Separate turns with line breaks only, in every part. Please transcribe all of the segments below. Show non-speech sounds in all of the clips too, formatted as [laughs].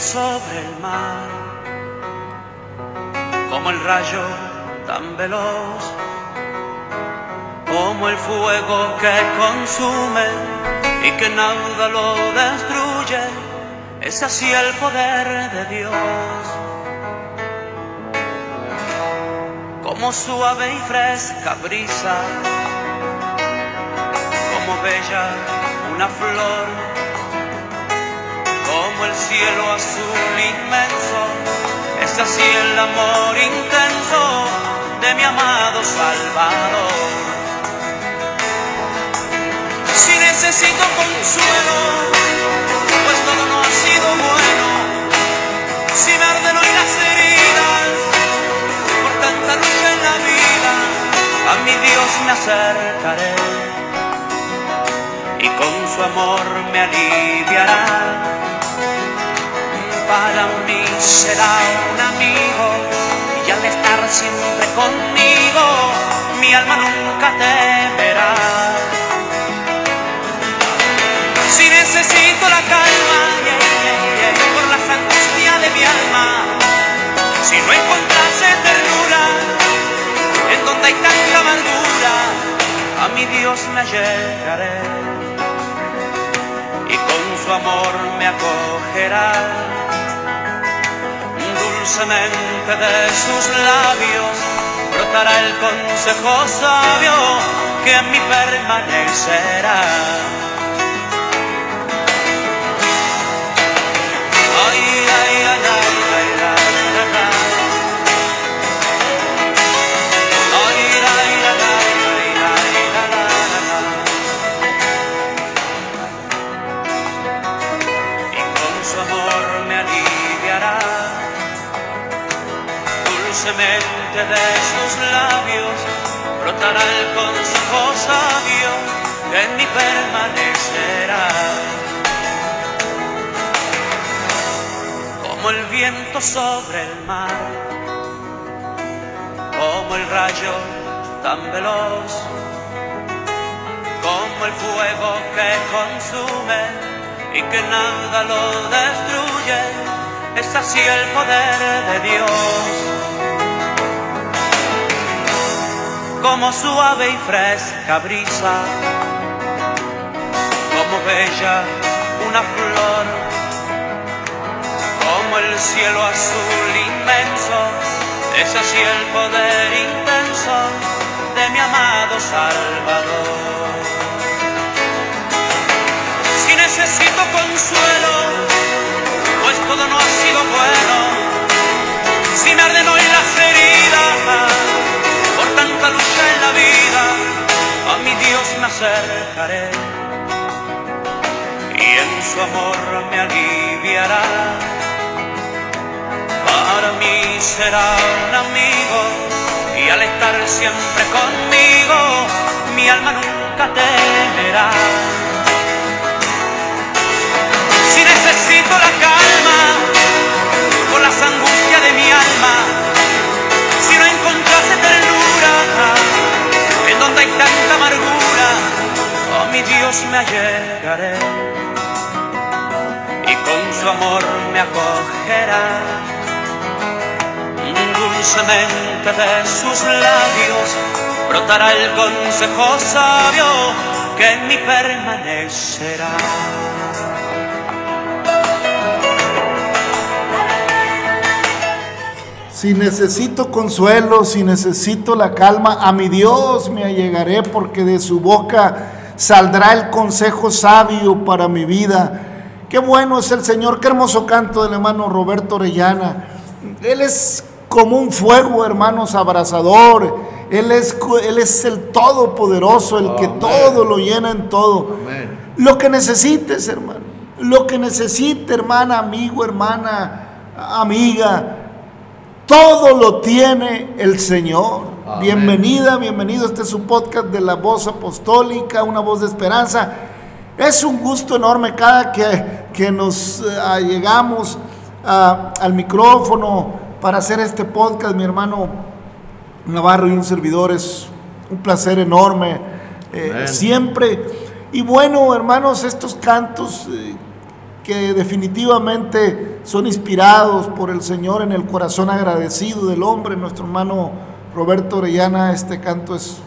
sobre el mar, como el rayo tan veloz, como el fuego que consume y que nada lo destruye, es así el poder de Dios. Como suave y fresca brisa, como bella una flor, cielo azul inmenso, es así el amor intenso de mi amado Salvador. Si necesito consuelo, pues todo no ha sido bueno, si me arden hoy las heridas, por tanta lucha en la vida, a mi Dios me acercaré y con su amor me aliviará. Para mí será un amigo y al estar siempre conmigo, mi alma nunca temerá. Si necesito la calma yeah, por las angustias de mi alma, si no encontrase ternura en donde hay tanta amargura, a mi Dios me allegaré y con su amor me acogerá. Dulcemente de sus labios brotará el consejo sabio que en mí permanecerá. Brotará el consejo sabio en mí permanecerá. Como el viento sobre el mar, como el rayo tan veloz, como el fuego que consume y que nada lo destruye, es así el poder de Dios. Como suave y fresca brisa, como bella una flor, como el cielo azul inmenso, es así el poder intenso de mi amado Salvador si necesito consuelo, pues todo no ha sido bueno. Tanta lucha en la vida, a mi Dios me acercaré y en su amor me aliviará. Para mí será un amigo y al estar siempre conmigo, mi alma nunca temerá. Si necesito la calma por las angustias de mi alma, a mi Dios me allegaré y con su amor me acogerá. Dulcemente de sus labios brotará el consejo sabio que en mí permanecerá.
Si necesito consuelo, si necesito la calma, a mi Dios me allegaré porque de su boca saldrá el consejo sabio para mi vida. Qué bueno es el Señor, qué hermoso canto del hermano Roberto Orellana. Él es como un fuego, hermanos, abrazador. Él es, él es el todopoderoso, el que todo lo llena en todo. Lo que necesites, hermano. Lo que necesite, hermana, amigo, hermana, amiga. Todo lo tiene el Señor.
Amén.
Bienvenida, bienvenido. Este es su podcast de la voz apostólica, una voz de esperanza. Es un gusto enorme cada que, que nos eh, llegamos a- al micrófono para hacer este podcast, mi hermano Navarro y un servidor. Es un placer enorme. eh, siempre. Y bueno, hermanos, estos cantos eh, que definitivamente son inspirados por el Señor en el corazón agradecido del hombre. Nuestro hermano Roberto Orellana, este canto es,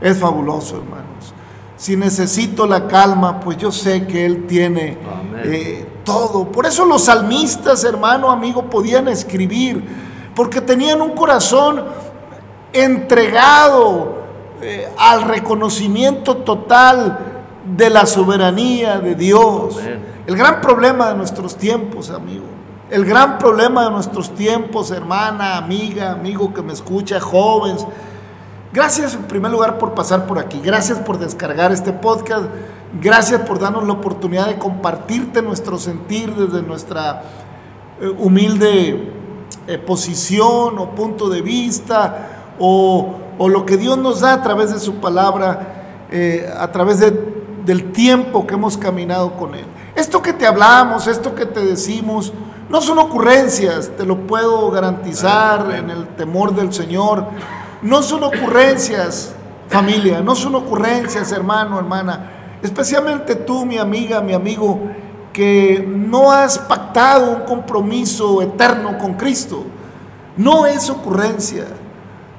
es fabuloso, hermanos. Si necesito la calma, pues yo sé que Él tiene eh, todo. Por eso los salmistas, hermano, amigo, podían escribir, porque tenían un corazón entregado eh, al reconocimiento total de la soberanía de Dios. El gran problema de nuestros tiempos, amigo. El gran problema de nuestros tiempos, hermana, amiga, amigo que me escucha, jóvenes. Gracias en primer lugar por pasar por aquí. Gracias por descargar este podcast. Gracias por darnos la oportunidad de compartirte nuestro sentir desde nuestra eh, humilde eh, posición o punto de vista o, lo que Dios nos da a través de su palabra, eh, a través del tiempo que hemos caminado con Él. Esto que te hablamos, esto que te decimos, no son ocurrencias, te lo puedo garantizar en el temor del Señor. No son ocurrencias, familia, no son ocurrencias, hermano, hermana. Especialmente tú, mi amiga, mi amigo, que no has pactado un compromiso eterno con Cristo. No es ocurrencia,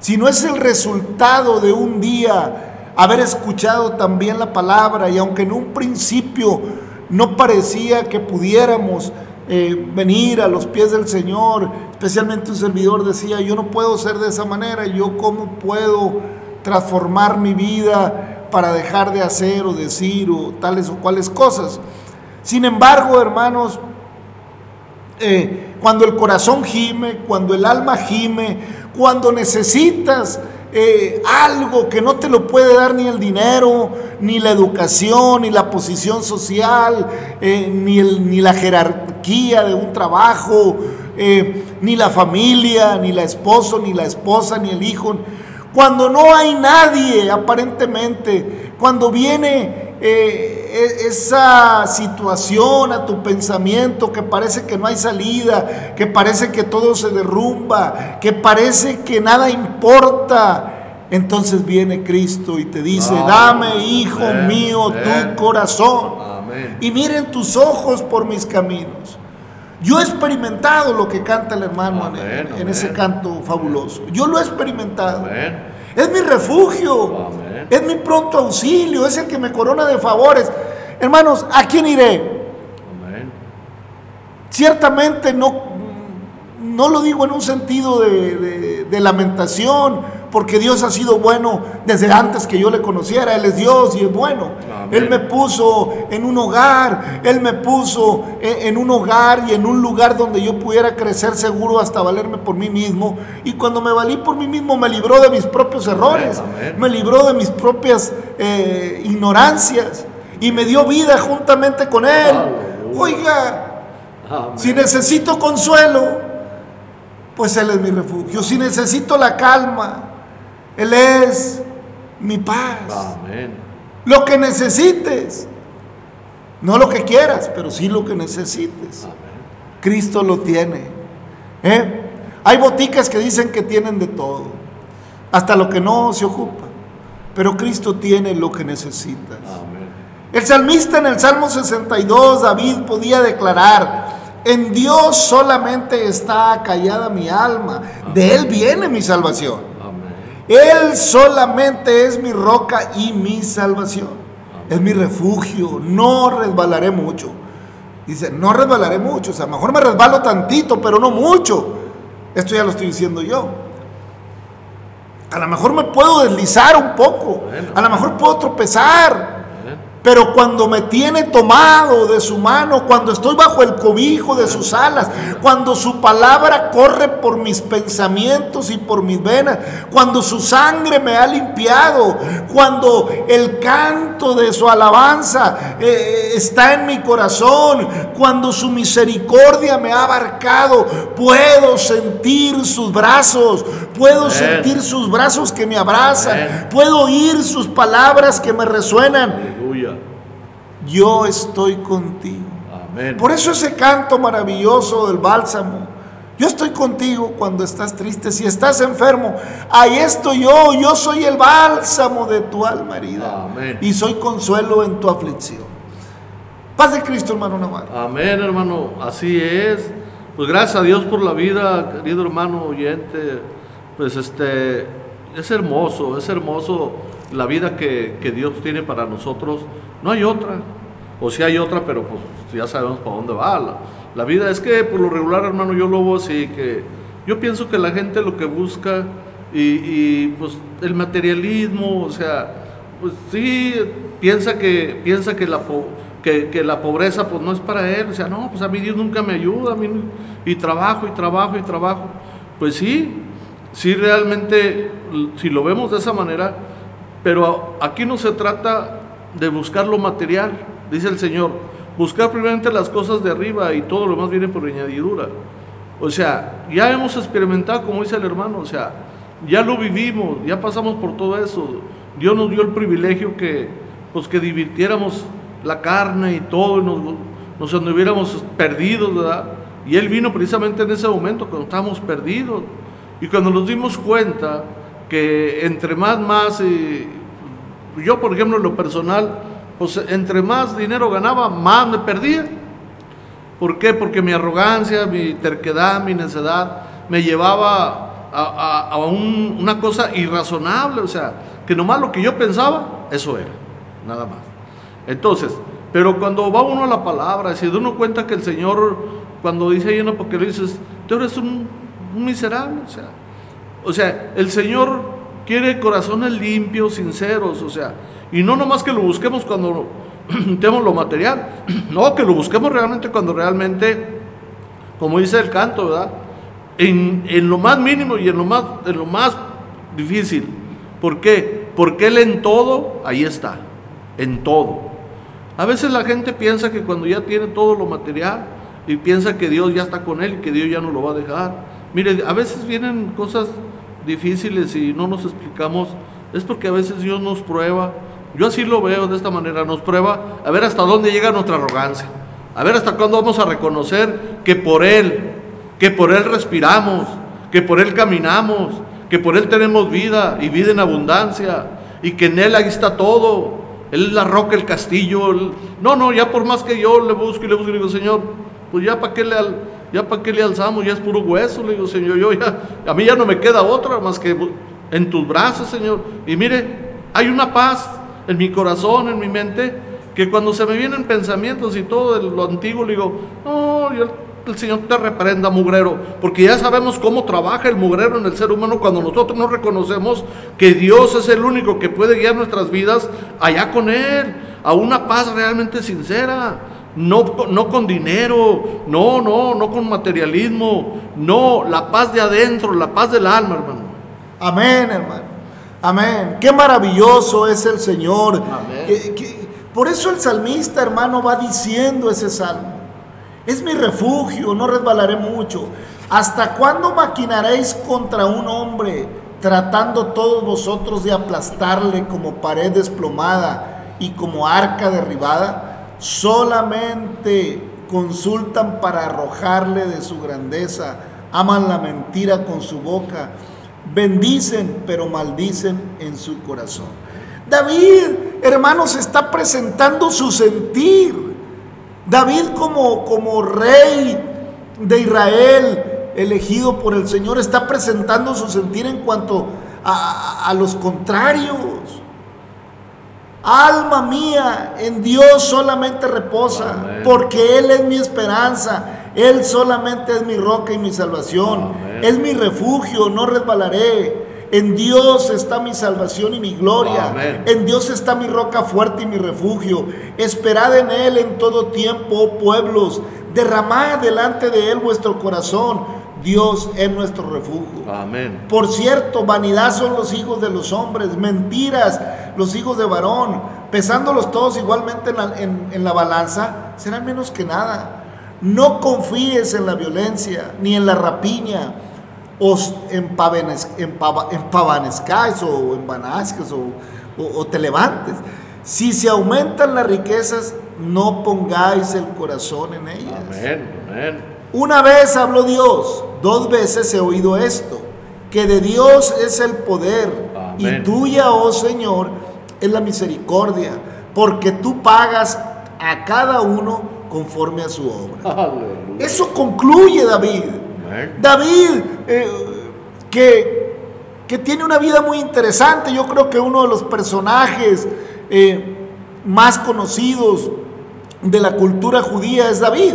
sino es el resultado de un día haber escuchado también la palabra y aunque en un principio no parecía que pudiéramos eh, venir a los pies del Señor, especialmente un servidor decía, yo no puedo ser de esa manera, yo cómo puedo transformar mi vida para dejar de hacer o decir o tales o cuales cosas. Sin embargo, hermanos, eh, cuando el corazón gime, cuando el alma gime, cuando necesitas eh, algo que no te lo puede dar ni el dinero, ni la educación, ni la posición social, eh, ni, ni la jerarquía de un trabajo, eh, ni la familia, ni la esposo, ni la esposa, ni el hijo. Cuando no hay nadie aparentemente, cuando viene esa situación a tu pensamiento que parece que no hay salida, que parece que todo se derrumba, que parece que nada importa. Entonces viene Cristo y te dice, dame, hijo mío, tu corazón. Y miren tus ojos por mis caminos. Yo he experimentado lo que canta el hermano en, ese canto fabuloso. Yo lo he experimentado. Es mi refugio. Es mi pronto auxilio. Es el que me corona de favores. Hermanos, ¿a quién iré? Ciertamente no, no lo digo en un sentido de, de lamentación porque Dios ha sido bueno desde antes que yo le conociera. Él es Dios y es bueno. Él me puso en un hogar, Él me puso en, un hogar y en un lugar donde yo pudiera crecer seguro hasta valerme por mí mismo. Y cuando me valí por mí mismo, me libró de mis propios errores, me libró de mis propias eh, ignorancias y me dio vida juntamente con Él. Oiga, si necesito consuelo, pues Él es mi refugio. Si necesito la calma, él es mi paz. Amén. Lo que necesites. No lo que quieras, pero sí lo que necesites. Amén. Cristo lo tiene. ¿Eh? Hay boticas que dicen que tienen de todo, hasta lo que no se ocupa. Pero Cristo tiene lo que necesitas. Amén. El salmista en el Salmo 62, David podía declarar, en Dios solamente está callada mi alma, de Él viene mi salvación. Él solamente es mi roca y mi salvación. Es mi refugio. No resbalaré mucho. Dice, no resbalaré mucho. O sea, a lo mejor me resbalo tantito, pero no mucho. Esto ya lo estoy diciendo yo. A lo mejor me puedo deslizar un poco. A lo mejor puedo tropezar. Pero cuando me tiene tomado de su mano, cuando estoy bajo el cobijo de sus alas, cuando su palabra corre por mis pensamientos y por mis venas, cuando su sangre me ha limpiado, cuando el canto de su alabanza eh, está en mi corazón, cuando su misericordia me ha abarcado, puedo sentir sus brazos, puedo sentir sus brazos que me abrazan, puedo oír sus palabras que me resuenan yo estoy contigo. Por eso ese canto maravilloso del bálsamo. Yo estoy contigo cuando estás triste, si estás enfermo, ahí estoy yo, yo soy el bálsamo de tu alma herida. Y soy consuelo en tu aflicción. Paz de Cristo, hermano Navarro.
Amén, hermano. Así es. Pues gracias a Dios por la vida, querido hermano oyente. Pues este, es hermoso, es hermoso la vida que, que Dios tiene para nosotros. No hay otra. O si hay otra, pero pues ya sabemos para dónde va. La, vida es que por lo regular, hermano, yo lo veo así, que yo pienso que la gente lo que busca y, pues el materialismo, o sea, pues sí, piensa que, piensa que la, que, la pobreza pues no es para él, o sea, no, pues a mí Dios nunca me ayuda, a mí, y trabajo y trabajo y trabajo. Pues sí, sí realmente, si lo vemos de esa manera, pero aquí no se trata de buscar lo material, dice el Señor, buscar primeramente las cosas de arriba y todo lo demás viene por añadidura. O sea, ya hemos experimentado, como dice el hermano, o sea, ya lo vivimos, ya pasamos por todo eso. Dios nos dio el privilegio que, pues, que divirtiéramos la carne y todo, y nos, nos anduviéramos perdidos, ¿verdad? Y Él vino precisamente en ese momento cuando estábamos perdidos. Y cuando nos dimos cuenta que entre más, más, eh, yo por ejemplo en lo personal, pues entre más dinero ganaba, más me perdía. ¿Por qué? Porque mi arrogancia, mi terquedad, mi necedad me llevaba a, a, a un, una cosa irrazonable, o sea, que nomás lo que yo pensaba, eso era, nada más. Entonces, pero cuando va uno a la palabra, da uno cuenta que el Señor, cuando dice ahí en Apocalipsis, tú eres un, un miserable, o sea, o sea, el Señor quiere corazones limpios, sinceros, o sea, y no nomás que lo busquemos cuando [clears throat] tenemos lo material, [clears throat] no, que lo busquemos realmente cuando realmente, como dice el canto, ¿verdad? En, en lo más mínimo y en lo más, en lo más difícil. ¿Por qué? Porque Él en todo, ahí está, en todo. A veces la gente piensa que cuando ya tiene todo lo material y piensa que Dios ya está con Él y que Dios ya no lo va a dejar. Mire, a veces vienen cosas difíciles y no nos explicamos, es porque a veces Dios nos prueba yo así lo veo de esta manera, nos prueba a ver hasta dónde llega nuestra arrogancia, a ver hasta cuándo vamos a reconocer que por Él, que por Él respiramos, que por Él caminamos, que por Él tenemos vida y vida en abundancia, y que en Él ahí está todo. Él es la roca, el castillo. El... No, no, ya por más que yo le busco y le busco, le digo, Señor, pues ya para qué le, al... ya para qué le alzamos, ya es puro hueso, le digo, Señor, yo ya, a mí ya no me queda otra más que en tus brazos, Señor. Y mire, hay una paz en mi corazón, en mi mente, que cuando se me vienen pensamientos y todo de lo antiguo, le digo, no, el Señor te reprenda, mugrero, porque ya sabemos cómo trabaja el mugrero en el ser humano cuando nosotros no reconocemos que Dios es el único que puede guiar nuestras vidas allá con Él, a una paz realmente sincera. No, no con dinero, no, no, no con materialismo, no, la paz de adentro, la paz del alma, hermano.
Amén, hermano. Amén. Qué maravilloso es el Señor. Que, que, por eso el salmista, hermano, va diciendo ese salmo. Es mi refugio, no resbalaré mucho. ¿Hasta cuándo maquinaréis contra un hombre, tratando todos vosotros de aplastarle como pared desplomada y como arca derribada? Solamente consultan para arrojarle de su grandeza, aman la mentira con su boca bendicen, pero maldicen en su corazón. David, hermanos, está presentando su sentir. David como, como rey de Israel, elegido por el Señor, está presentando su sentir en cuanto a, a, a los contrarios. Alma mía, en Dios solamente reposa, Amén. porque Él es mi esperanza. Él solamente es mi roca y mi salvación. Amén. Es mi refugio, no resbalaré. En Dios está mi salvación y mi gloria. Amén. En Dios está mi roca fuerte y mi refugio. Esperad en Él en todo tiempo, oh pueblos. Derramad delante de Él vuestro corazón. Dios es nuestro refugio.
Amén.
Por cierto, vanidad son los hijos de los hombres, mentiras los hijos de varón, pesándolos todos igualmente en la, en, en la balanza, serán menos que nada. No confíes en la violencia ni en la rapiña, os empavanezcáis o embanazcas o, o, o te levantes. Si se aumentan las riquezas, no pongáis el corazón en ellas.
Amén, amén.
Una vez habló Dios, dos veces he oído esto, que de Dios es el poder Amén. y tuya, oh Señor, es la misericordia, porque tú pagas a cada uno conforme a su obra.
Aleluya.
Eso concluye David. David, eh, que, que, tiene una vida muy interesante, yo creo que uno de los personajes eh, más conocidos de la cultura judía es David.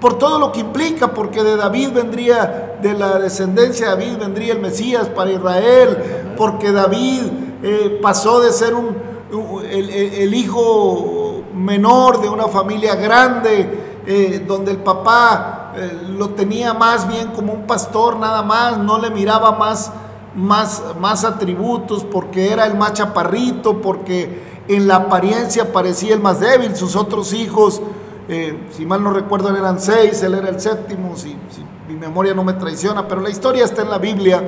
Por todo lo que implica, porque de David vendría, de la descendencia de David vendría el Mesías para Israel, porque David eh, pasó de ser un, el, hijo menor de una familia grande, eh, donde el papá eh, lo tenía más bien como un pastor nada más, no le miraba más, más, más atributos, porque era el más chaparrito, porque en la apariencia parecía el más débil, sus otros hijos, eh, si mal no recuerdo, eran seis, él era el séptimo, si, mi memoria no me traiciona, pero la historia está en la Biblia.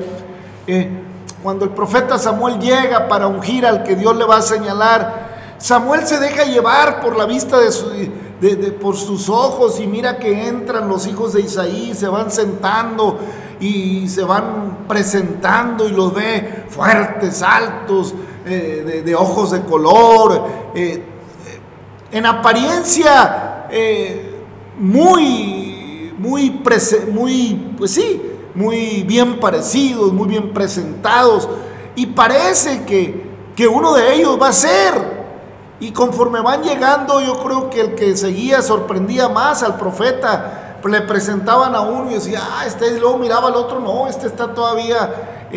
Cuando el profeta Samuel llega para ungir al que Dios le va a señalar, Samuel se deja llevar por la vista de, por sus ojos y mira que entran los hijos de Isaí, se van sentando y se van presentando y los ve fuertes, altos, eh, de, ojos de color, eh, en apariencia eh, muy, muy, muy, pues sí, muy bien parecidos, muy bien presentados, y parece que, que uno de ellos va a ser. Y conforme van llegando, yo creo que el que seguía sorprendía más al profeta. Le presentaban a uno y decía, ah, este, y luego miraba al otro, no, este está todavía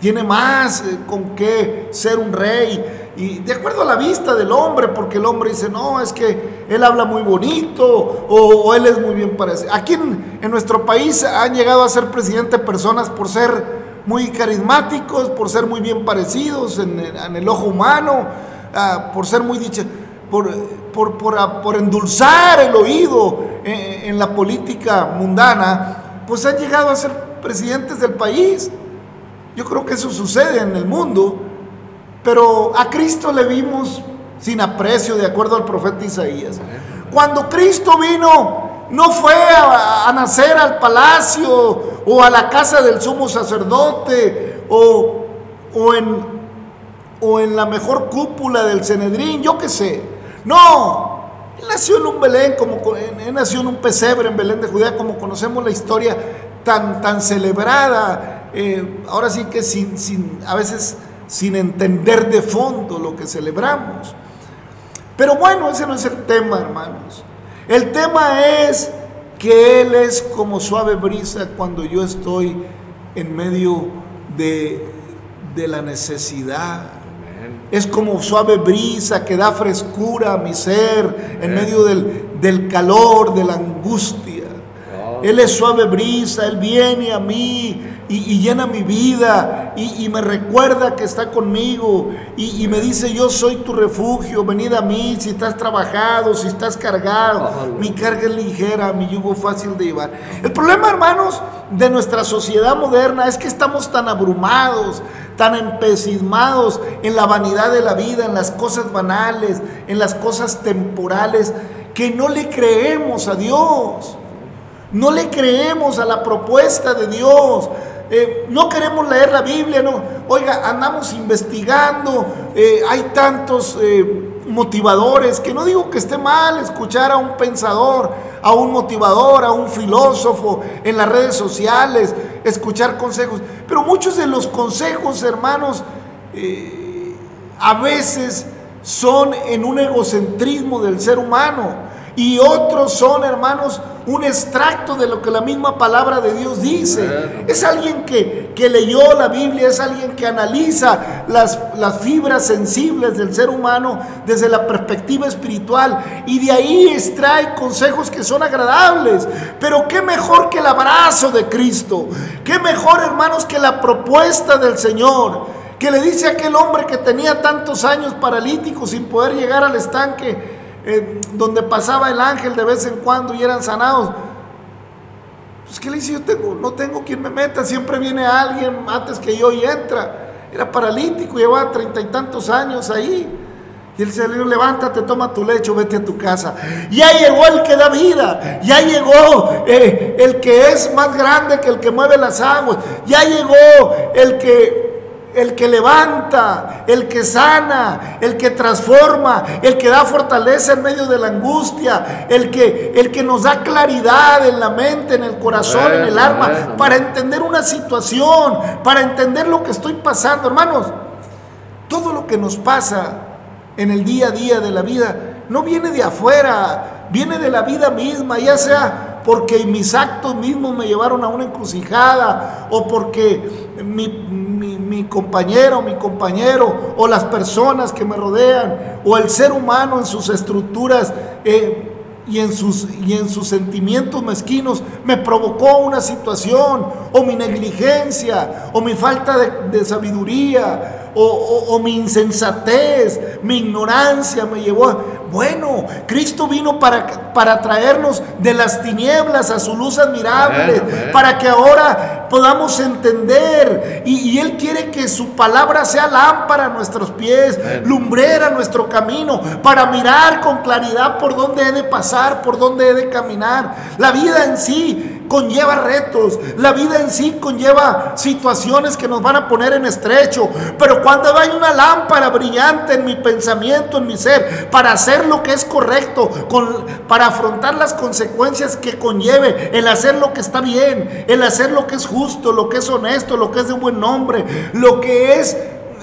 tiene más eh, con qué ser un rey. Y de acuerdo a la vista del hombre, porque el hombre dice, no, es que él habla muy bonito o, él es muy bien parecido. Aquí en, nuestro país han llegado a ser presidente personas por ser muy carismáticos, por ser muy bien parecidos en, el ojo humano, ah, por ser muy dicha, por, por, ah, por, endulzar el oído en, la política mundana, pues han llegado a ser presidentes del país. Yo creo que eso sucede en el mundo, pero a Cristo le vimos sin aprecio, de acuerdo al profeta Isaías. Cuando Cristo vino, no fue a, nacer al palacio o a la casa del sumo sacerdote o, o, en, o en la mejor cúpula del Cenedrín, yo qué sé. No, él nació en un Belén, como, él nació en un pesebre en Belén de Judea, como conocemos la historia tan, tan celebrada eh, ahora sí que sin, sin, a veces sin entender de fondo lo que celebramos. Pero bueno, ese no es el tema, hermanos. El tema es que Él es como suave brisa cuando yo estoy en medio de, de la necesidad. Es como suave brisa que da frescura a mi ser en medio del, del calor, de la angustia. Oh. Él es suave brisa, Él viene a mí y, llena mi vida y, me recuerda que está conmigo y, me dice yo soy tu refugio, venid a mí si estás trabajado, si estás cargado, mi carga es ligera, mi yugo fácil de llevar. El problema hermanos de nuestra sociedad moderna es que estamos tan abrumados, tan empecismados en la vanidad de la vida, en las cosas banales, en las cosas temporales, que no le creemos a Dios. No le creemos a la propuesta de Dios. Eh, no queremos leer la Biblia, no. Oiga, andamos investigando, eh, hay tantos eh, motivadores, que no digo que esté mal escuchar a un pensador, a un motivador, a un filósofo en las redes sociales, escuchar consejos, pero muchos de los consejos, hermanos, a veces son en un egocentrismo del ser humano y otros son, hermanos, un extracto de lo que la misma palabra de Dios dice. Es alguien que, leyó la Biblia, es alguien que analiza las, las fibras sensibles del ser humano desde la perspectiva espiritual y de ahí extrae consejos que son agradables. Pero qué mejor que el abrazo de Cristo, qué mejor, hermanos, que la propuesta del Señor que le dice a aquel hombre que tenía tantos años paralítico sin poder llegar al estanque, eh, donde pasaba el ángel de vez en cuando y eran sanados. Pues que le dice, yo tengo, no tengo quien me meta, siempre viene alguien antes que yo y entra. Era paralítico, llevaba treinta y tantos años ahí. Y el Señor, levántate, toma tu lecho, vete a tu casa. Ya llegó el que da vida. Ya llegó eh, el que es más grande que el que mueve las aguas. Ya llegó el que el que levanta, el que sana, el que transforma, el que da fortaleza en medio de la angustia, el que, el que nos da claridad en la mente, en el corazón, en el alma, para entender una situación, para entender lo que estoy pasando. Hermanos, todo lo que nos pasa en el día a día de la vida no viene de afuera, viene de la vida misma, ya sea porque mis actos mismos me llevaron a una encrucijada o porque mi, mi, compañero, mi compañero o las personas que me rodean o el ser humano en sus estructuras. Eh, y en, sus, y en sus sentimientos mezquinos me provocó una situación, o mi negligencia, o mi falta de, sabiduría, o, o, mi insensatez, mi ignorancia me llevó a... Bueno, Cristo vino para, para traernos de las tinieblas a su luz admirable, para que ahora podamos entender. Y, Él quiere que su palabra sea lámpara a nuestros pies, lumbrera a nuestro camino, para mirar con claridad por dónde he de pasar, por dónde he de caminar. La vida en sí conlleva retos, la vida en sí conlleva situaciones que nos van a poner en estrecho, pero cuando hay una lámpara brillante en mi pensamiento, en mi ser, para hacer lo que es correcto, para afrontar las consecuencias que conlleve el hacer lo que está bien, el hacer lo que es justo, lo que es honesto, lo que es de buen nombre, lo que es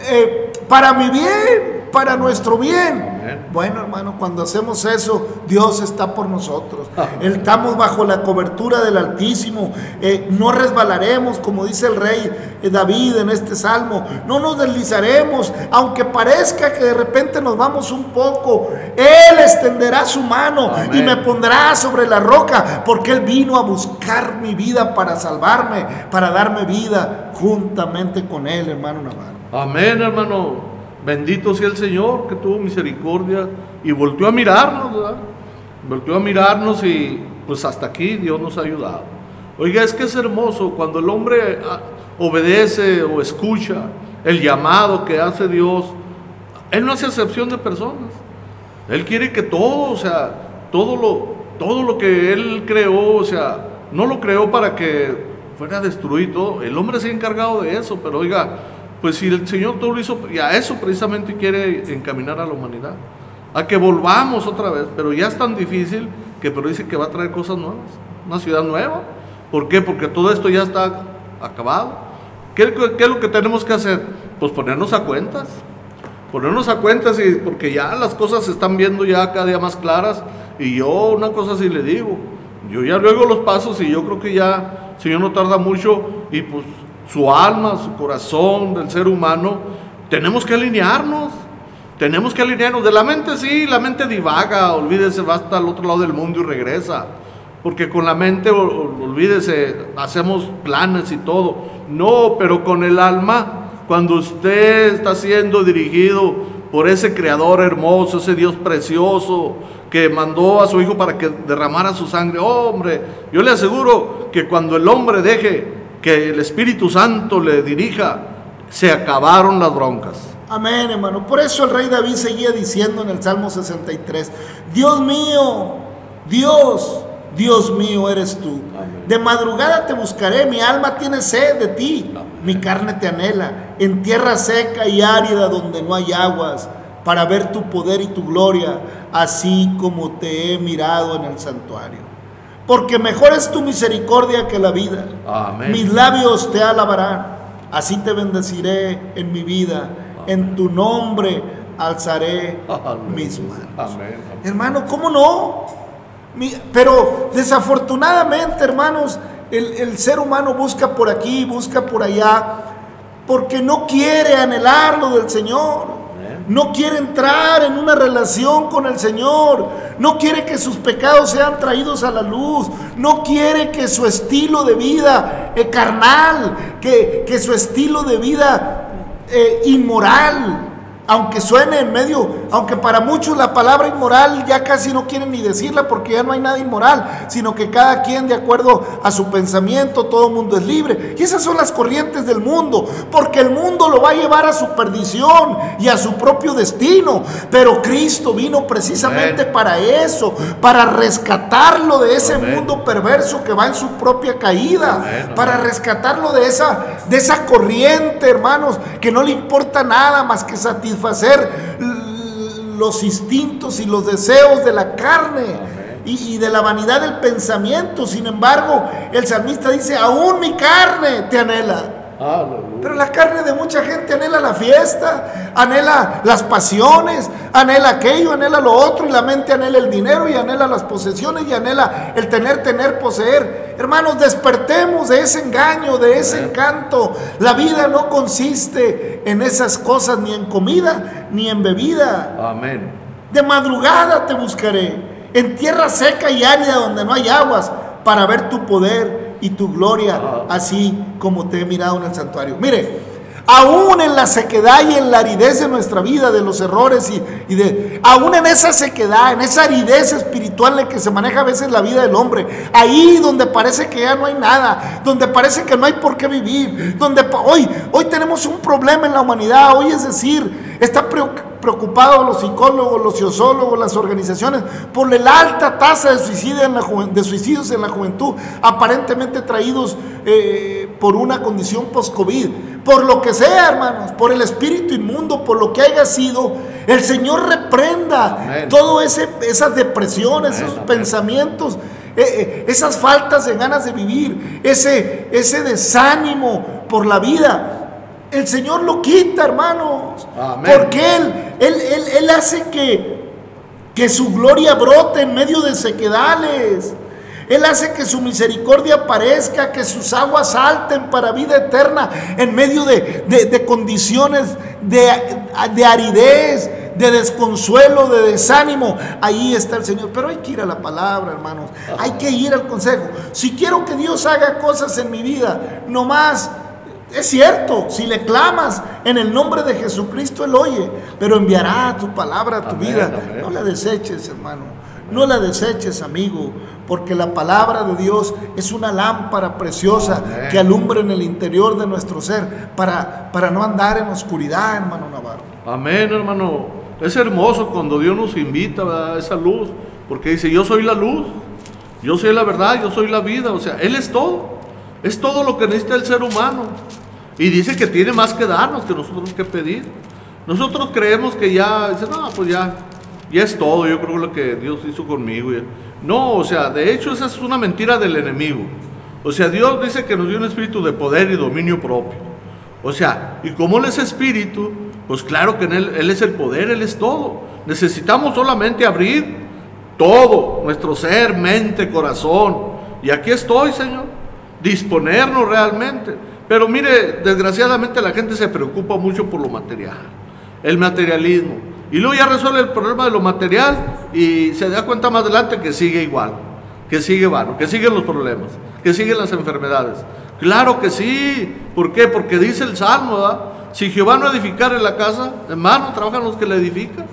eh, para mi bien, para nuestro bien. Bueno, hermano, cuando hacemos eso, Dios está por nosotros. Estamos bajo la cobertura del Altísimo. Eh, no resbalaremos, como dice el rey eh, David en este salmo. No nos deslizaremos, aunque parezca que de repente nos vamos un poco. Él extenderá su mano y me pondrá sobre la roca, porque Él vino a buscar mi vida para salvarme, para darme vida juntamente con Él, hermano Navarro.
Amén, hermano. Bendito sea el Señor que tuvo misericordia y volvió a mirarnos, ¿verdad? Volvió a mirarnos y pues hasta aquí Dios nos ha ayudado. Oiga, es que es hermoso cuando el hombre ah, obedece o escucha el llamado que hace Dios. Él no hace excepción de personas. Él quiere que todo, o sea, todo lo, todo lo que Él creó, o sea, no lo creó para que fuera destruido. El hombre se ha encargado de eso, pero oiga, pues si el Señor todo lo hizo, y a eso precisamente quiere encaminar a la humanidad, a que volvamos otra vez, pero ya es tan difícil que pero dice que va a traer cosas nuevas, una ciudad nueva. ¿Por qué? Porque todo esto ya está acabado. ¿Qué, qué es lo que tenemos que hacer? Pues ponernos a cuentas, ponernos a cuentas y porque ya las cosas se están viendo ya cada día más claras y yo una cosa sí le digo, yo ya luego los pasos y yo creo que ya, Señor no tarda mucho y pues su alma, su corazón del ser humano, tenemos que alinearnos. Tenemos que alinearnos. De la mente sí, la mente divaga, olvídese, va hasta el otro lado del mundo y regresa. Porque con la mente, olvídese, hacemos planes y todo. No, pero con el alma, cuando usted está siendo dirigido por ese creador hermoso, ese Dios precioso, que mandó a su hijo para que derramara su sangre, hombre, yo le aseguro que cuando el hombre deje que el Espíritu Santo le dirija, se acabaron las broncas.
Amén, hermano. Por eso el rey David seguía diciendo en el Salmo 63, Dios mío, Dios, Dios mío eres tú. De madrugada te buscaré, mi alma tiene sed de ti, mi carne te anhela, en tierra seca y árida donde no hay aguas, para ver tu poder y tu gloria, así como te he mirado en el santuario porque mejor es tu misericordia que la vida. Mis labios te alabarán, así te bendeciré en mi vida, en tu nombre alzaré mis manos. Hermano, ¿cómo no? pero desafortunadamente, hermanos, el, el ser humano busca por aquí, busca por allá, porque no quiere anhelar lo del Señor no quiere entrar en una relación con el Señor, no quiere que sus pecados sean traídos a la luz, no quiere que su estilo de vida eh, carnal, que, que, su estilo de vida eh, inmoral, aunque suene en medio aunque para muchos la palabra inmoral ya casi no quieren ni decirla porque ya no hay nada inmoral, sino que cada quien de acuerdo a su pensamiento, todo mundo es libre. Y esas son las corrientes del mundo, porque el mundo lo va a llevar a su perdición y a su propio destino. Pero Cristo vino precisamente para eso, para rescatarlo de ese mundo perverso que va en su propia caída, para rescatarlo de esa, de esa corriente, hermanos, que no le importa nada más que satisfacer los instintos y los deseos de la carne. Y, de la vanidad del pensamiento. Sin embargo, el salmista dice, aún mi carne te anhela. Pero la carne de mucha gente anhela la fiesta, anhela las pasiones, anhela aquello, anhela lo otro, y la mente anhela el dinero, y anhela las posesiones, y anhela el tener, tener, poseer. Hermanos, despertemos de ese engaño, de ese encanto. La vida no consiste en esas cosas, ni en comida, ni en bebida.
Amén.
De madrugada te buscaré, en tierra seca y árida donde no hay aguas, para ver tu poder y tu gloria, así como te he mirado en el santuario. Mire, aún en la sequedad y en la aridez de nuestra vida, de los errores y, de, aún en esa sequedad, en esa aridez espiritual en que se maneja a veces la vida del hombre, ahí donde parece que ya no hay nada, donde parece que no hay por qué vivir, donde hoy, hoy tenemos un problema en la humanidad, hoy es decir, está preocupado preocupados los psicólogos, los sociólogos, las organizaciones por la alta tasa de, suicidio en la de suicidios en la juventud, aparentemente traídos eh, por una condición post-COVID. Por lo que sea, hermanos, por el espíritu inmundo, por lo que haya sido, el Señor reprenda todas esas depresiones, esos pensamientos. Eh, eh, esas faltas de ganas de vivir, ese, ese desánimo por la vida, el Señor lo quita, hermanos. Porque él, él, él, hace que, que su gloria brote en medio de sequedales. Él hace que su misericordia aparezca, que sus aguas salten para vida eterna en medio de, condiciones de, de, aridez, de desconsuelo, de desánimo. Ahí está el Señor. Pero hay que ir a la palabra, hermanos. Hay que ir al consejo. Si quiero que Dios haga cosas en mi vida, no más es cierto, si le clamas en el nombre de Jesucristo, Él oye, pero enviará tu palabra a tu vida. No la deseches, hermano. No la deseches, amigo, porque la palabra de Dios es una lámpara preciosa que alumbra en el interior de nuestro ser para, para no andar en oscuridad, hermano Navarro.
Amén, hermano. Es hermoso cuando Dios nos invita a esa luz, porque dice, yo soy la luz, yo soy la verdad, yo soy la vida, o sea, Él es todo. Es todo lo que necesita el ser humano. Y dice que tiene más que darnos que nosotros que pedir. Nosotros creemos que ya, dice, no, pues ya, ya es todo, yo creo lo que Dios hizo conmigo. No, o sea, de hecho esa es una mentira del enemigo. O sea, Dios dice que nos dio un espíritu de poder y dominio propio. O sea, y como Él es espíritu, pues claro que Él es el poder, Él es todo. Necesitamos solamente abrir todo, nuestro ser, mente, corazón. Y aquí estoy, Señor, disponernos realmente. Pero mire, desgraciadamente la gente se preocupa mucho por lo material, el materialismo. Y luego ya resuelve el problema de lo material y se da cuenta más adelante que sigue igual, que sigue vano, que siguen los problemas, que siguen las enfermedades. Claro que sí. ¿Por qué? Porque dice el Salmo. Si Jehová no edificare la casa, en vano trabajan los que la edifican.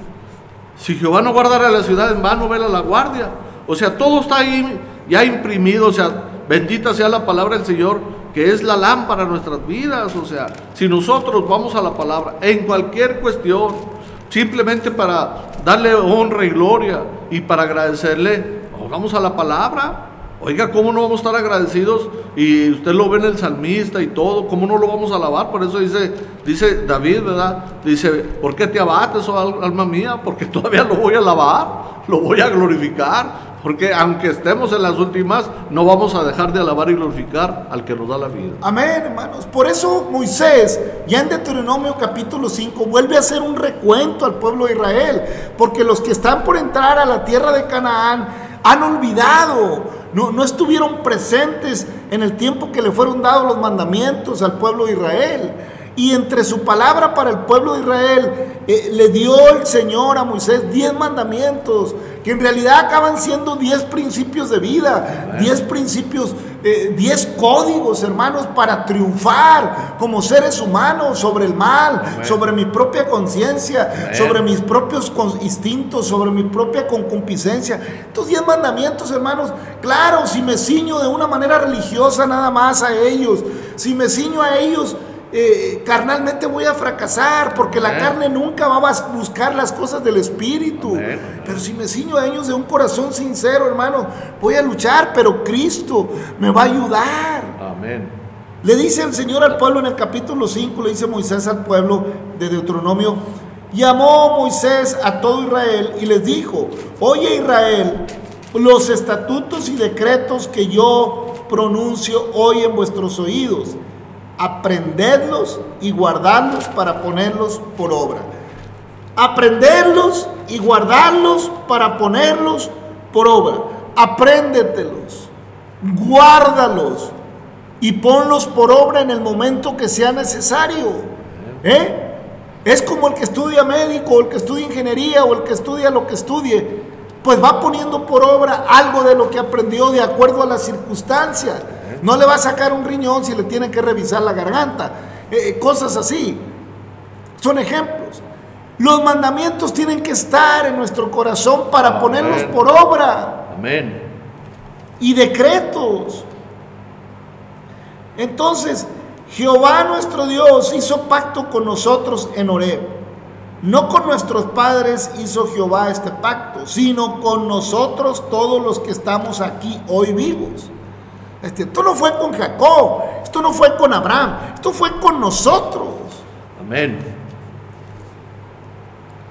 Si Jehová no guardara la ciudad, en vano vela la guardia. O sea, todo está ahí ya imprimido. O sea, bendita sea la palabra del Señor que es la lámpara de nuestras vidas. O sea, si nosotros vamos a la palabra en cualquier cuestión, simplemente para darle honra y gloria y para agradecerle, vamos a la palabra. Oiga, ¿cómo no vamos a estar agradecidos? Y usted lo ve en el salmista y todo, ¿cómo no lo vamos a alabar? Por eso dice, dice David, ¿verdad? Dice, ¿por qué te abates, oh alma mía? Porque [laughs] todavía lo voy a alabar, lo voy a glorificar, porque aunque estemos en las últimas, no vamos a dejar de alabar y glorificar al que nos da la vida.
Amén, hermanos. Por eso Moisés, ya en Deuteronomio capítulo 5, vuelve a hacer un recuento al pueblo de Israel. Porque los que están por entrar a la tierra de Canaán han olvidado, no, no estuvieron presentes en el tiempo que le fueron dados los mandamientos al pueblo de Israel. Y entre su palabra para el pueblo de Israel, eh, le dio el Señor a Moisés diez mandamientos, que en realidad acaban siendo diez principios de vida, diez principios, eh, diez códigos, hermanos, para triunfar como seres humanos sobre el mal, sobre mi propia conciencia, sobre mis propios instintos, sobre mi propia concupiscencia. Estos diez mandamientos, hermanos, claro, si me ciño de una manera religiosa nada más a ellos, si me ciño a ellos, eh, carnalmente voy a fracasar, porque la carne nunca va a buscar las cosas del Espíritu. Pero si me ciño a ellos de un corazón sincero, hermano, voy a luchar, pero Cristo me va a ayudar. Amén. Le dice el Señor al pueblo en el capítulo 5, le dice Moisés al pueblo de Deuteronomio, llamó Moisés a todo Israel y les dijo, oye Israel, los estatutos y decretos que yo pronuncio hoy en vuestros oídos aprenderlos y guardarlos para ponerlos por obra. Aprenderlos y guardarlos para ponerlos por obra. Apréndetelos, guárdalos y ponlos por obra en el momento que sea necesario. ¿Eh? Es como el que estudia médico, o el que estudia ingeniería, o el que estudia lo que estudie, pues va poniendo por obra algo de lo que aprendió de acuerdo a las circunstancias. No le va a sacar un riñón si le tiene que revisar la garganta. Eh, eh, cosas así. Son ejemplos. Los mandamientos tienen que estar en nuestro corazón para ponerlos por obra. Amén. Y decretos. Entonces, Jehová nuestro Dios hizo pacto con nosotros en Horeb. No con nuestros padres hizo Jehová este pacto, sino con nosotros todos los que estamos aquí hoy vivos. Este, esto no fue con Jacob, esto no fue con Abraham, esto fue con nosotros. Amén.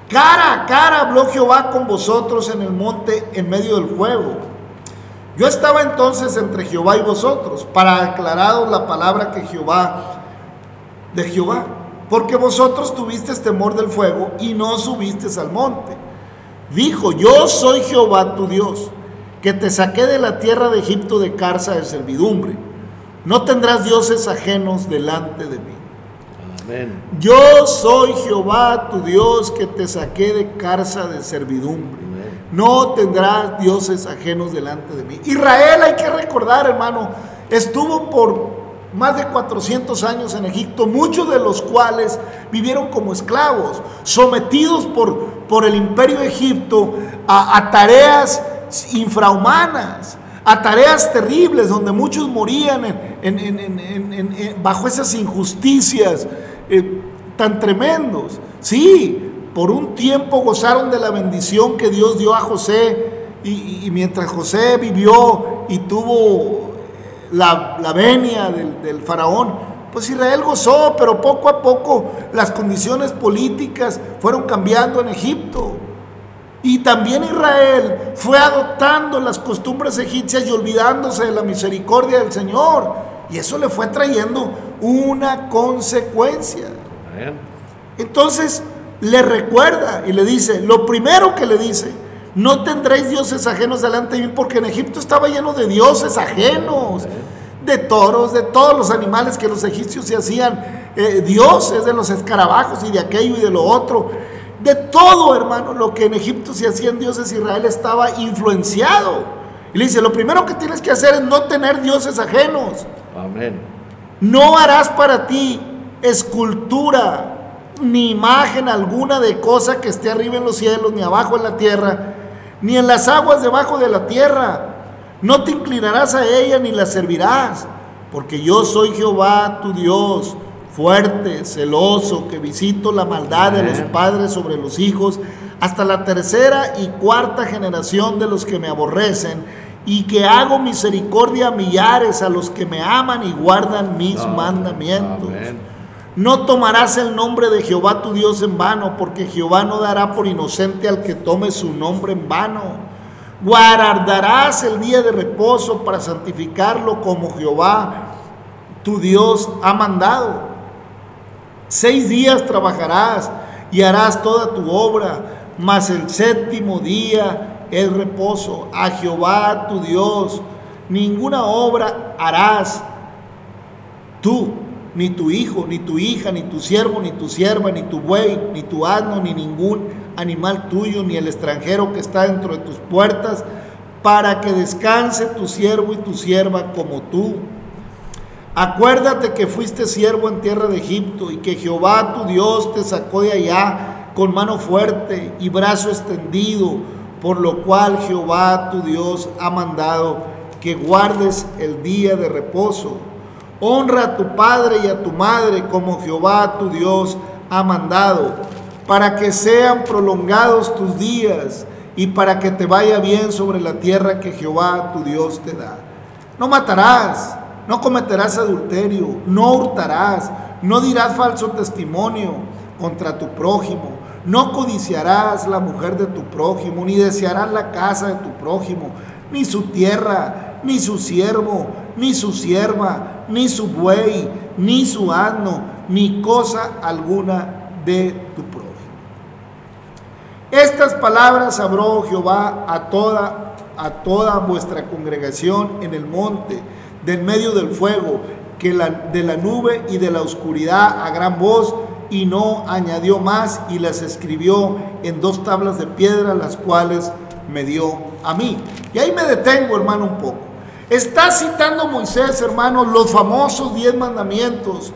Cara a cara habló Jehová con vosotros en el monte en medio del fuego. Yo estaba entonces entre Jehová y vosotros para aclararos la palabra que Jehová de Jehová, porque vosotros tuvisteis temor del fuego y no subisteis al monte. Dijo, yo soy Jehová tu Dios que te saqué de la tierra de Egipto de cárcel de servidumbre. No tendrás dioses ajenos delante de mí. Amén. Yo soy Jehová tu Dios que te saqué de cárcel de servidumbre. No tendrás dioses ajenos delante de mí. Israel, hay que recordar, hermano, estuvo por más de 400 años en Egipto, muchos de los cuales vivieron como esclavos, sometidos por, por el imperio de Egipto a, a tareas infrahumanas, a tareas terribles donde muchos morían bajo esas injusticias eh, tan tremendos. Sí, por un tiempo gozaron de la bendición que Dios dio a José y, mientras José vivió y tuvo la, venia del, del faraón, pues Israel gozó, pero poco a poco las condiciones políticas fueron cambiando en Egipto. Y también Israel fue adoptando las costumbres egipcias y olvidándose de la misericordia del Señor. Y eso le fue trayendo una consecuencia. Entonces le recuerda y le dice, lo primero que le dice, no tendréis dioses ajenos delante de mí, porque en Egipto estaba lleno de dioses ajenos, de toros, de todos los animales que los egipcios se hacían eh, dioses, de los escarabajos y de aquello y de lo otro. De todo, hermano, lo que en Egipto se hacían dioses, Israel estaba influenciado. Y le dice, lo primero que tienes que hacer es no tener dioses ajenos. Amén. No harás para ti escultura ni imagen alguna de cosa que esté arriba en los cielos, ni abajo en la tierra, ni en las aguas debajo de la tierra. No te inclinarás a ella ni la servirás, porque yo soy Jehová tu Dios fuerte, celoso, que visito la maldad de los padres sobre los hijos, hasta la tercera y cuarta generación de los que me aborrecen, y que hago misericordia a millares a los que me aman y guardan mis mandamientos. No tomarás el nombre de Jehová tu Dios en vano, porque Jehová no dará por inocente al que tome su nombre en vano. Guardarás el día de reposo para santificarlo como Jehová tu Dios ha mandado. Seis días trabajarás y harás toda tu obra, mas el séptimo día es reposo a Jehová tu Dios. Ninguna obra harás tú, ni tu hijo, ni tu hija, ni tu siervo, ni tu sierva, ni tu buey, ni tu asno, ni ningún animal tuyo, ni el extranjero que está dentro de tus puertas, para que descanse tu siervo y tu sierva como tú. Acuérdate que fuiste siervo en tierra de Egipto y que Jehová tu Dios te sacó de allá con mano fuerte y brazo extendido, por lo cual Jehová tu Dios ha mandado que guardes el día de reposo Honra a tu padre y a tu madre como Jehová tu Dios ha mandado, para que sean prolongados tus días y para que te vaya bien sobre la tierra que Jehová tu Dios te da. No matarás, no cometerás adulterio, no hurtarás, no dirás falso testimonio contra tu prójimo, no codiciarás la mujer de tu prójimo, ni desearás la casa de tu prójimo, ni su tierra, ni su siervo, ni su sierva, ni su buey, ni su asno, ni cosa alguna de tu prójimo. Estas palabras habló Jehová a toda, a toda vuestra congregación en el monte, del medio del fuego, que la, de la nube y de la oscuridad a gran voz, y no añadió más, y las escribió en dos tablas de piedra, las cuales me dio a mí. Y ahí me detengo, hermano, un poco. Está citando Moisés, hermanos, los famosos diez mandamientos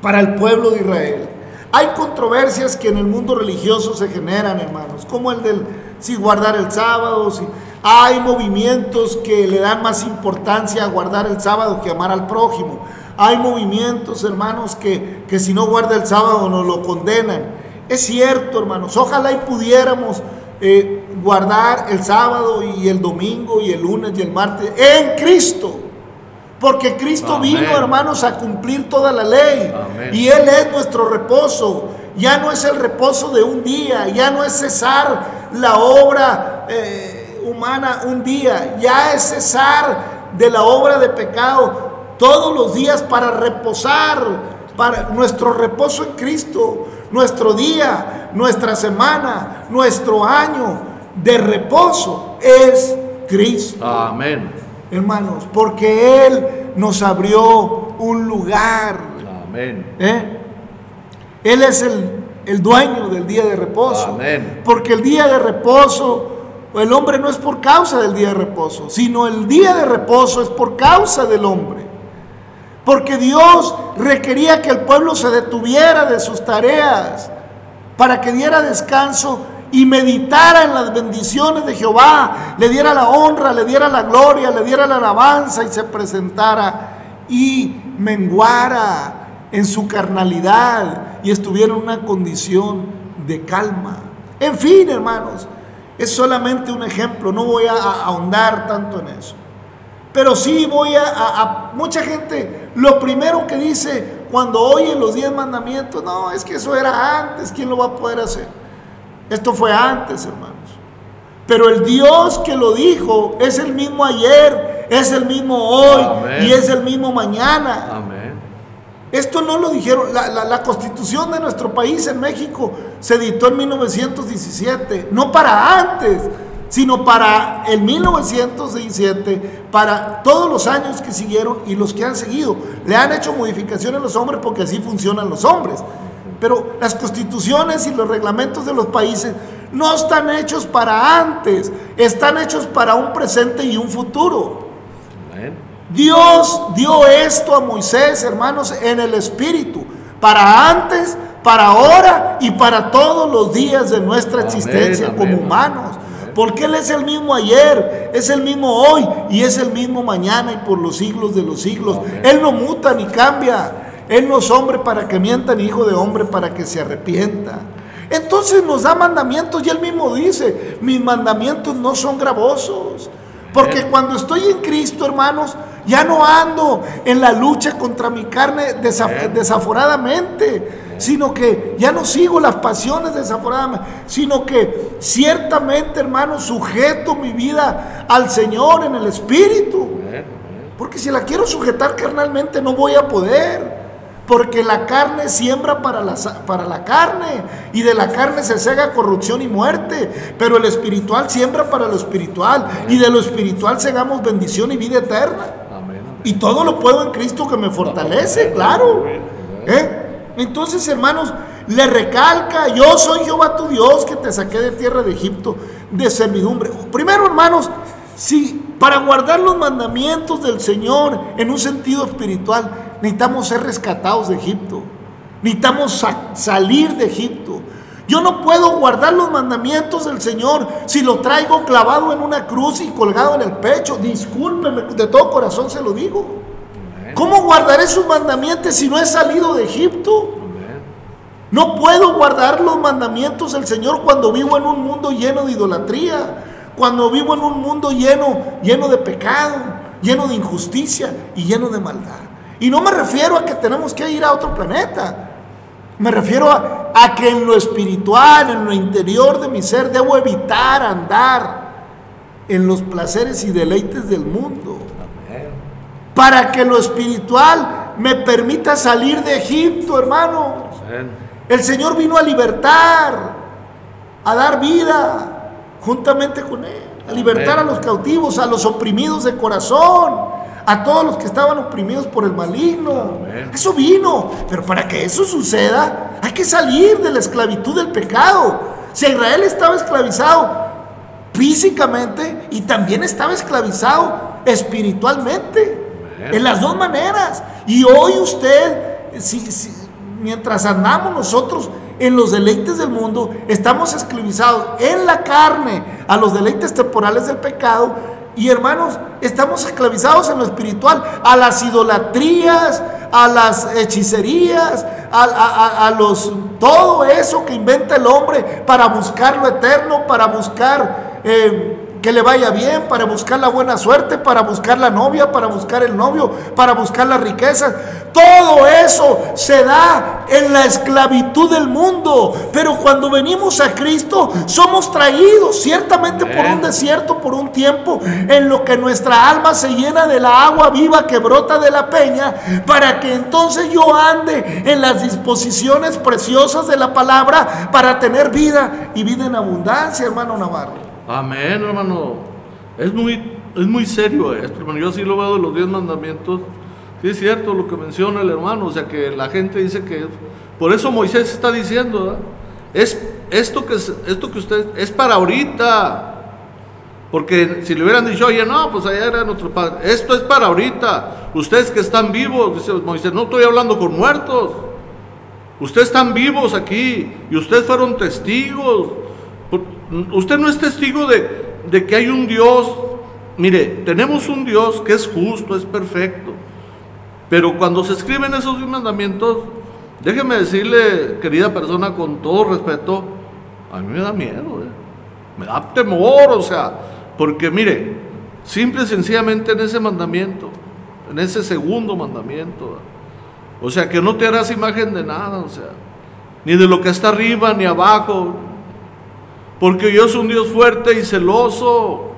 para el pueblo de Israel. Hay controversias que en el mundo religioso se generan, hermanos, como el del si guardar el sábado, si hay movimientos que le dan más importancia a guardar el sábado que amar al prójimo. Hay movimientos, hermanos, que, que si no guarda el sábado nos lo condenan. Es cierto, hermanos, ojalá y pudiéramos eh, guardar el sábado y el domingo y el lunes y el martes en Cristo. Porque Cristo vino, hermanos, a cumplir toda la ley. Y Él es nuestro reposo. Ya no es el reposo de un día, ya no es cesar la obra eh, humana un día, ya es cesar de la obra de pecado todos los días para reposar, para nuestro reposo en Cristo nuestro día, nuestra semana, nuestro año de reposo es Cristo.
Amén.
Hermanos, porque Él nos abrió un lugar.
Amén.
¿Eh? Él es el, el dueño del día de reposo.
Amén.
Porque el día de reposo, el hombre no es por causa del día de reposo, sino el día de reposo es por causa del hombre. Porque Dios requería que el pueblo se detuviera de sus tareas para que diera descanso y meditara en las bendiciones de Jehová, le diera la honra, le diera la gloria, le diera la alabanza y se presentara y menguara en su carnalidad y estuviera en una condición de calma. En fin, hermanos, es solamente un ejemplo, no voy a ahondar tanto en eso. Pero sí voy a, mucha gente, lo primero que dice cuando oye los diez mandamientos, no, es que eso era antes, ¿quién lo va a poder hacer? Esto fue antes, hermanos. Pero el Dios que lo dijo es el mismo ayer, es el mismo hoy y es el mismo mañana.
Amén.
Esto no lo dijeron, la, constitución de nuestro país en México se editó en 1917, no para antes, sino para el 1917, para todos los años que siguieron y los que han seguido. Le han hecho modificaciones los hombres porque así funcionan los hombres. Pero las constituciones y los reglamentos de los países no están hechos para antes, están hechos para un presente y un futuro. Dios dio esto a Moisés, hermanos, en el Espíritu, para antes, para ahora y para todos los días de nuestra existencia como humanos. Porque Él es el mismo ayer, es el mismo hoy y es el mismo mañana y por los siglos de los siglos. Él no muta ni cambia. Él no es hombre para que mienta ni hijo de hombre para que se arrepienta. Entonces nos da mandamientos y Él mismo dice, mis mandamientos no son gravosos. Porque cuando estoy en Cristo, hermanos, ya no ando en la lucha contra mi carne desaforadamente sino que ya no sigo las pasiones desaforadamente, sino que ciertamente, hermano, sujeto mi vida al Señor en el Espíritu. Porque si la quiero sujetar carnalmente no voy a poder. Porque la carne siembra para la, para la carne y de la carne se cega corrupción y muerte. Pero el espiritual siembra para lo espiritual y de lo espiritual segamos bendición y vida eterna. Y todo lo puedo en Cristo que me fortalece, claro. ¿Eh? Entonces, hermanos, le recalca, yo soy Jehová tu Dios que te saqué de tierra de Egipto, de servidumbre. Primero, hermanos, si para guardar los mandamientos del Señor en un sentido espiritual, necesitamos ser rescatados de Egipto. Necesitamos salir de Egipto. Yo no puedo guardar los mandamientos del Señor si lo traigo clavado en una cruz y colgado en el pecho. Discúlpeme, de todo corazón se lo digo. ¿Cómo guardaré sus mandamientos si no he salido de Egipto? No puedo guardar los mandamientos del Señor cuando vivo en un mundo lleno de idolatría, cuando vivo en un mundo lleno, lleno de pecado, lleno de injusticia y lleno de maldad. Y no me refiero a que tenemos que ir a otro planeta. Me refiero a, a que en lo espiritual, en lo interior de mi ser, debo evitar andar en los placeres y deleites del mundo. Para que lo espiritual me permita salir de Egipto, hermano. El Señor vino a libertar, a dar vida juntamente con Él, a libertar a los cautivos, a los oprimidos de corazón, a todos los que estaban oprimidos por el maligno. Eso vino, pero para que eso suceda hay que salir de la esclavitud del pecado. Si Israel estaba esclavizado físicamente y también estaba esclavizado espiritualmente, en las dos maneras. Y hoy usted, si, si mientras andamos nosotros en los deleites del mundo, estamos esclavizados en la carne a los deleites temporales del pecado. Y hermanos, estamos esclavizados en lo espiritual, a las idolatrías, a las hechicerías, a, los todo eso que inventa el hombre para buscar lo eterno, para buscar eh, que le vaya bien, para buscar la buena suerte, para buscar la novia, para buscar el novio, para buscar las riquezas. Todo eso se da en la esclavitud del mundo. Pero cuando venimos a Cristo, somos traídos ciertamente por un desierto, por un tiempo, en lo que nuestra alma se llena de la agua viva que brota de la peña, para que entonces yo ande en las disposiciones preciosas de la palabra para tener vida y vida en abundancia, hermano Navarro.
Amén, hermano. Es muy, es muy serio esto, hermano. Yo sí lo veo de los diez mandamientos. Sí es cierto lo que menciona el hermano. O sea, que la gente dice que... Por eso Moisés está diciendo, es esto que, esto que usted... Es para ahorita. Porque si le hubieran dicho, oye, no, pues allá era nuestro padre. Esto es para ahorita. Ustedes que están vivos, dice Moisés, no estoy hablando con muertos. Ustedes están vivos aquí y ustedes fueron testigos Usted no es testigo de, que hay un Dios. Mire, tenemos un Dios que es justo, es perfecto. Pero cuando se escriben esos mandamientos, déjeme decirle, querida persona, con todo respeto, a mí me da miedo, ¿eh? me da temor, o sea, porque mire, simple y sencillamente en ese mandamiento, en ese segundo mandamiento, o sea, que no te harás imagen de nada, o sea, ni de lo que está arriba ni abajo, porque yo soy un Dios fuerte y celoso,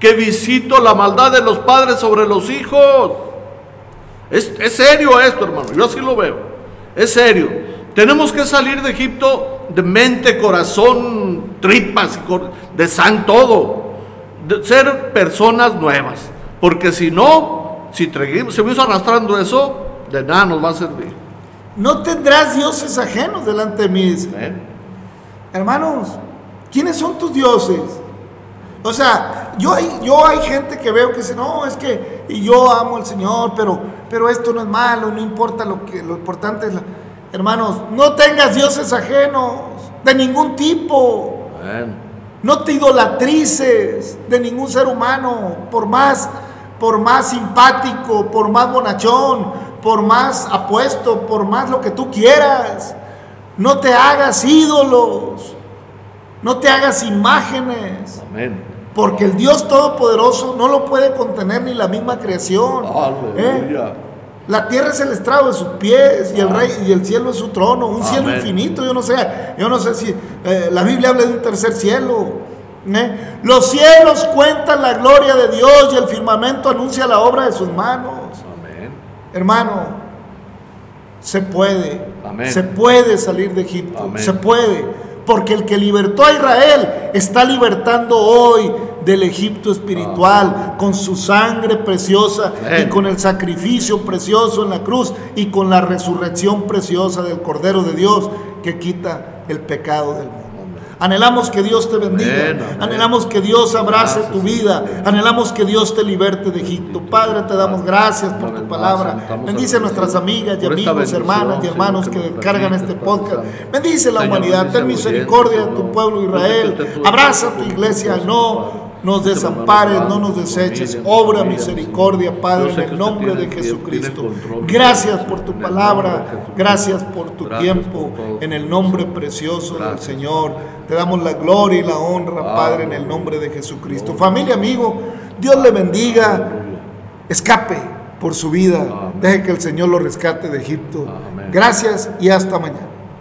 que visito la maldad de los padres sobre los hijos. Es, serio esto, hermano, yo así lo veo. Es serio. Tenemos que salir de Egipto de mente, corazón, tripas, de san todo. De ser personas nuevas. Porque si no, si seguimos arrastrando eso, de nada nos va a servir.
No tendrás dioses ajenos delante de mí. Hermanos, ¿Quiénes son tus dioses? O sea, yo hay, yo hay gente que veo que dice, no, es que y yo amo al Señor, pero, pero esto no es malo, no importa lo que lo importante es, hermanos, no tengas dioses ajenos de ningún tipo. No te idolatrices de ningún ser humano, por más, por más simpático, por más bonachón, por más apuesto, por más lo que tú quieras. No te hagas ídolos. No te hagas imágenes. Amén. Porque el Dios Todopoderoso no lo puede contener ni la misma creación. ¿eh? La tierra es el estrado de sus pies y el rey y el cielo es su trono, un cielo infinito. Yo no sé, yo no sé si eh, la Biblia habla de un tercer cielo. ¿eh? Los cielos cuentan la gloria de Dios y el firmamento anuncia la obra de sus manos. Amén. Hermano, se puede, se puede salir de Egipto, se puede porque el que libertó a Israel está libertando hoy del Egipto espiritual, con su sangre preciosa y con el sacrificio precioso en la cruz y con la resurrección preciosa del Cordero de Dios que quita el pecado del mundo. Anhelamos que Dios te bendiga.
Amén, amén.
Anhelamos que Dios abrace
Gracias,
tu vida. Anhelamos que Dios te liberte de Egipto. Padre, te damos gracias por tu palabra. Bendice a nuestras amigas y amigos, hermanas y hermanos
que
descargan este podcast. Bendice la humanidad. Ten
a
misericordia de tu pueblo. Israel. Abraza
eres
tu iglesia. No. Nos desampares, no nos deseches. Obra misericordia. Padre, en el nombre de Jesucristo. Gracias por tu palabra. Gracias por tu tiempo. En el nombre precioso del. Señor. Te damos la gloria y la honra, Padre, en el nombre de Jesucristo. Familia, amigo, Dios le bendiga. Escape por su vida. Deje que el Señor lo rescate de Egipto. Gracias y hasta mañana.